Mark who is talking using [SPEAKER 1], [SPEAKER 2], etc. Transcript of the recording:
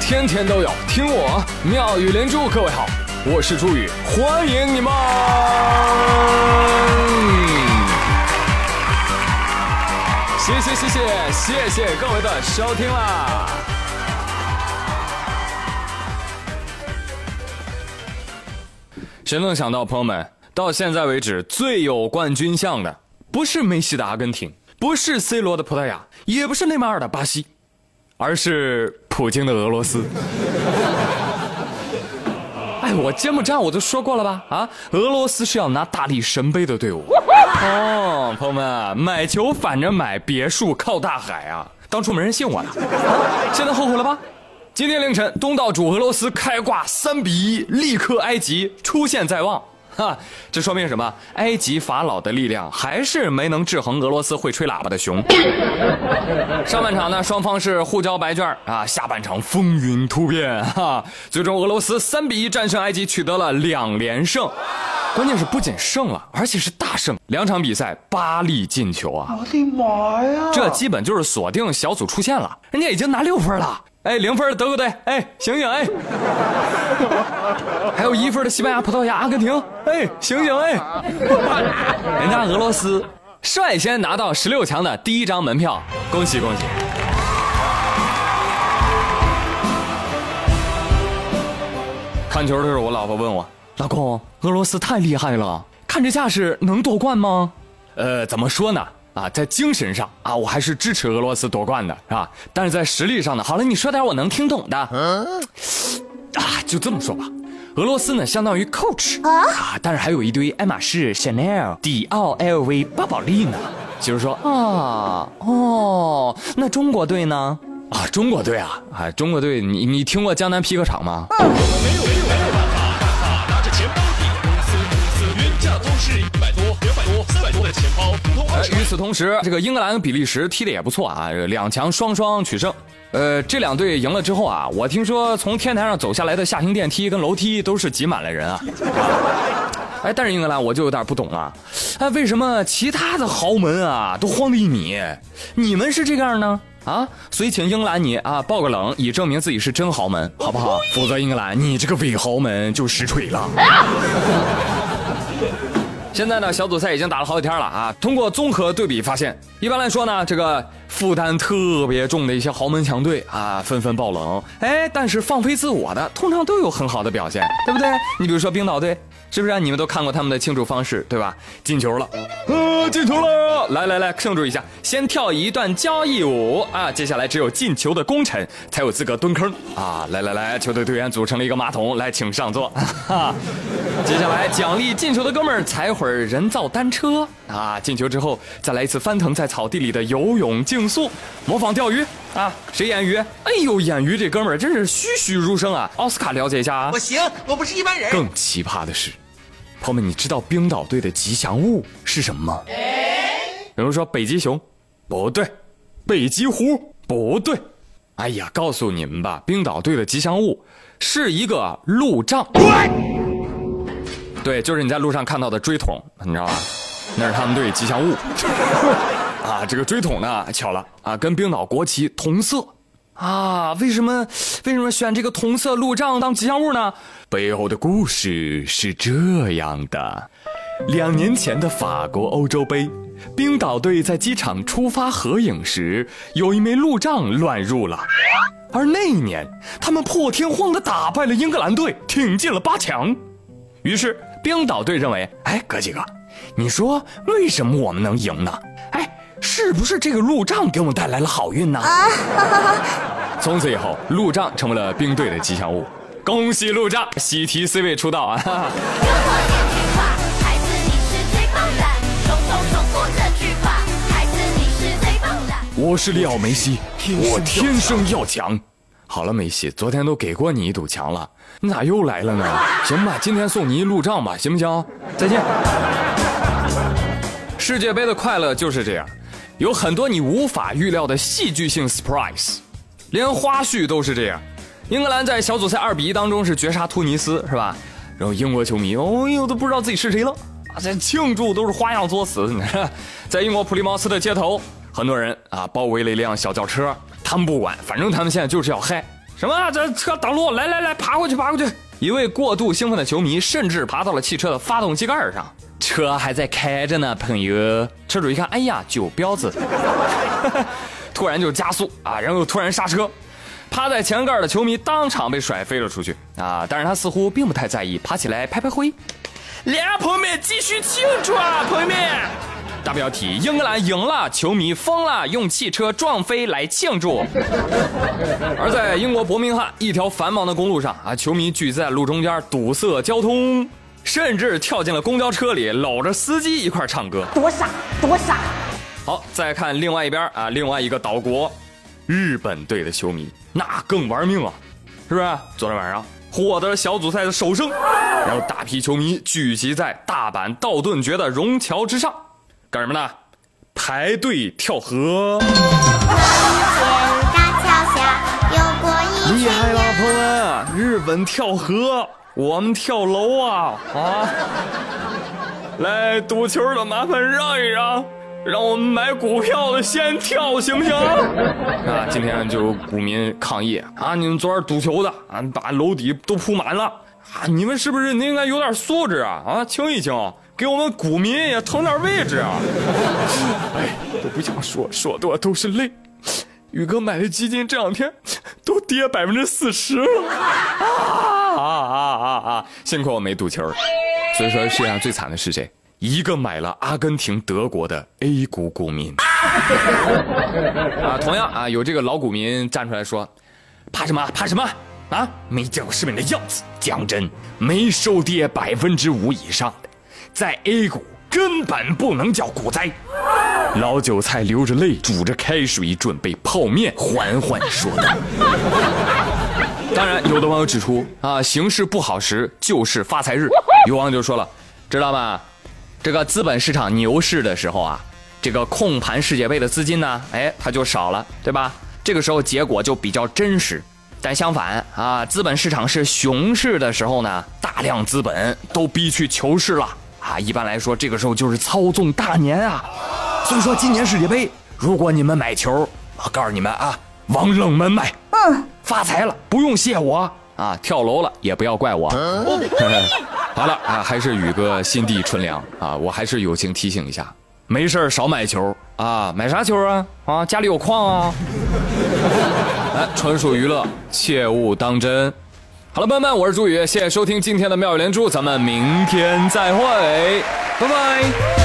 [SPEAKER 1] 天天都有，听我妙语连珠。各位好，我是朱宇，欢迎你们！谢谢谢谢谢谢各位的收听啦！谁能想到，朋友们，到现在为止最有冠军相的，不是梅西的阿根廷，不是 C 罗的葡萄牙，也不是内马尔的巴西。而是普京的俄罗斯。哎，我揭幕战我都说过了吧？啊，俄罗斯是要拿大力神杯的队伍。哦，朋友们，买球反着买，别墅靠大海啊！当初没人信我的，现在后悔了吧？今天凌晨，东道主俄罗斯开挂三比一，力克埃及，出现在望。啊，这说明什么？埃及法老的力量还是没能制衡俄罗斯会吹喇叭的熊。上半场呢，双方是互交白卷啊。下半场风云突变哈，最终俄罗斯三比一战胜埃及，取得了两连胜。关键是不仅胜了，而且是大胜，两场比赛八粒进球啊！我的妈呀！这基本就是锁定小组出线了，人家已经拿六分了。哎，零分的德国队，哎，醒醒哎！还有一分的西班牙、葡萄牙、阿根廷，哎，醒醒哎！人家俄罗斯率先拿到十六强的第一张门票，恭喜恭喜！看球的时候，我老婆问我：“老公，俄罗斯太厉害了，看这架势能夺冠吗？”呃，怎么说呢？啊，在精神上啊，我还是支持俄罗斯夺冠的，是吧？但是在实力上呢，好了，你说点我能听懂的。啊，就这么说吧，俄罗斯呢相当于 Coach 啊，但是还有一堆爱马仕、Chanel、迪奥、LV 巴宝莉呢。就是说啊，哦，那中国队呢？啊，中国队啊，啊，中国队，你你听过江南皮革厂吗？没有没有没有与此同时，这个英格兰和比利时踢的也不错啊，两强双双取胜。呃，这两队赢了之后啊，我听说从天台上走下来的下行电梯跟楼梯都是挤满了人啊。哎，但是英格兰我就有点不懂了，哎，为什么其他的豪门啊都慌得一米，你们是这样呢？啊，所以请英格兰你啊爆个冷，以证明自己是真豪门，好不好？否则英格兰你这个伪豪门就实锤了。现在呢，小组赛已经打了好几天了啊。通过综合对比发现，一般来说呢，这个负担特别重的一些豪门强队啊，纷纷爆冷。哎，但是放飞自我的，通常都有很好的表现，对不对？你比如说冰岛队。是不是啊你们都看过他们的庆祝方式，对吧？进球了，啊，进球了！来来来，庆祝一下，先跳一段交谊舞啊！接下来只有进球的功臣才有资格蹲坑啊！来来来，球队队员组成了一个马桶，来，请上座。哈，接下来奖励进球的哥们儿踩会儿人造单车啊！进球之后再来一次翻腾在草地里的游泳竞速，模仿钓鱼啊！谁演鱼？哎呦，演鱼这哥们儿真是栩栩如生啊！奥斯卡了解一下啊！
[SPEAKER 2] 我行，我不是一般人。
[SPEAKER 1] 更奇葩的是。朋友们，你知道冰岛队的吉祥物是什么吗？有人说北极熊，不对；北极狐，不对。哎呀，告诉你们吧，冰岛队的吉祥物是一个路障。对，就是你在路上看到的锥桶，你知道吧？那是他们队吉祥物。啊，这个锥桶呢，巧了啊，跟冰岛国旗同色。啊，为什么为什么选这个同色路障当吉祥物呢？背后的故事是这样的：两年前的法国欧洲杯，冰岛队在机场出发合影时，有一枚路障乱入了，而那一年他们破天荒的打败了英格兰队，挺进了八强。于是冰岛队认为，哎，哥几个，你说为什么我们能赢呢？哎。是不是这个路障给我们带来了好运呢啊？从此以后，路障成为了兵队的吉祥物。恭喜路障，喜提 C 位出道啊！我是利奥梅西，我天生要强。好了，梅西，昨天都给过你一堵墙了，你咋又来了呢？行吧，今天送你一路障吧，行不行？再见。世界杯的快乐就是这样。有很多你无法预料的戏剧性 surprise，连花絮都是这样。英格兰在小组赛二比一当中是绝杀突尼斯，是吧？然后英国球迷，哦呦，都不知道自己是谁了啊！在庆祝都是花样作死。在英国普利茅斯的街头，很多人啊包围了一辆小轿车，他们不管，反正他们现在就是要嗨。什么？这车挡路！来来来，爬过去，爬过去！一位过度兴奋的球迷甚至爬到了汽车的发动机盖上。车还在开着呢，朋友。车主一看，哎呀，酒彪子，突然就加速啊，然后突然刹车。趴在前盖的球迷当场被甩飞了出去啊！但是他似乎并不太在意，爬起来拍拍灰。来，朋友们，继续庆祝啊，朋友们！大标题：英格兰赢了，球迷疯了，用汽车撞飞来庆祝。而在英国伯明翰一条繁忙的公路上啊，球迷聚在路中间堵塞交通，甚至跳进了公交车里，搂着司机一块唱歌，
[SPEAKER 2] 多傻，多傻！
[SPEAKER 1] 好，再看另外一边啊，另外一个岛国，日本队的球迷那更玩命啊，是不是？昨天晚上。获得了小组赛的首胜，然后大批球迷聚集在大阪道顿崛的融桥之上，干什么呢？排队跳河。厉害了，朋友们！日本跳河，我们跳楼啊啊！来赌球的麻烦让一让。让我们买股票的先跳，行不行？啊，今天就股民抗议啊！你们昨儿赌球的啊，把楼底都铺满了啊！你们是不是应该有点素质啊？啊，清一清，给我们股民也腾点位置啊！哎，都不想说，说多都是泪。宇哥买的基金这两天 都跌百分之四十了啊啊啊啊啊！幸亏我没赌球。所以说，世界上最惨的是谁？一个买了阿根廷、德国的 A 股股民啊，同样啊，有这个老股民站出来说：“怕什么？怕什么？啊，没见过世面的样子。讲真，没收跌百分之五以上的，在 A 股根本不能叫股灾。老韭菜流着泪煮着开水准备泡面，缓缓说道。当然，有的网友指出啊，形势不好时就是发财日。有网友就说了，知道吗？这个资本市场牛市的时候啊，这个控盘世界杯的资金呢，哎，它就少了，对吧？这个时候结果就比较真实。但相反啊，资本市场是熊市的时候呢，大量资本都逼去求市了啊。一般来说，这个时候就是操纵大年啊。所以说，今年世界杯，如果你们买球，我告诉你们啊，往冷门买，嗯，发财了，不用谢我啊，跳楼了也不要怪我。好了啊，还是宇哥心地纯良啊，我还是友情提醒一下，没事少买球啊，买啥球啊？啊，家里有矿啊？来，纯属娱乐，切勿当真。好了，朋友们，我是朱宇，谢谢收听今天的妙语连珠，咱们明天再会，拜拜。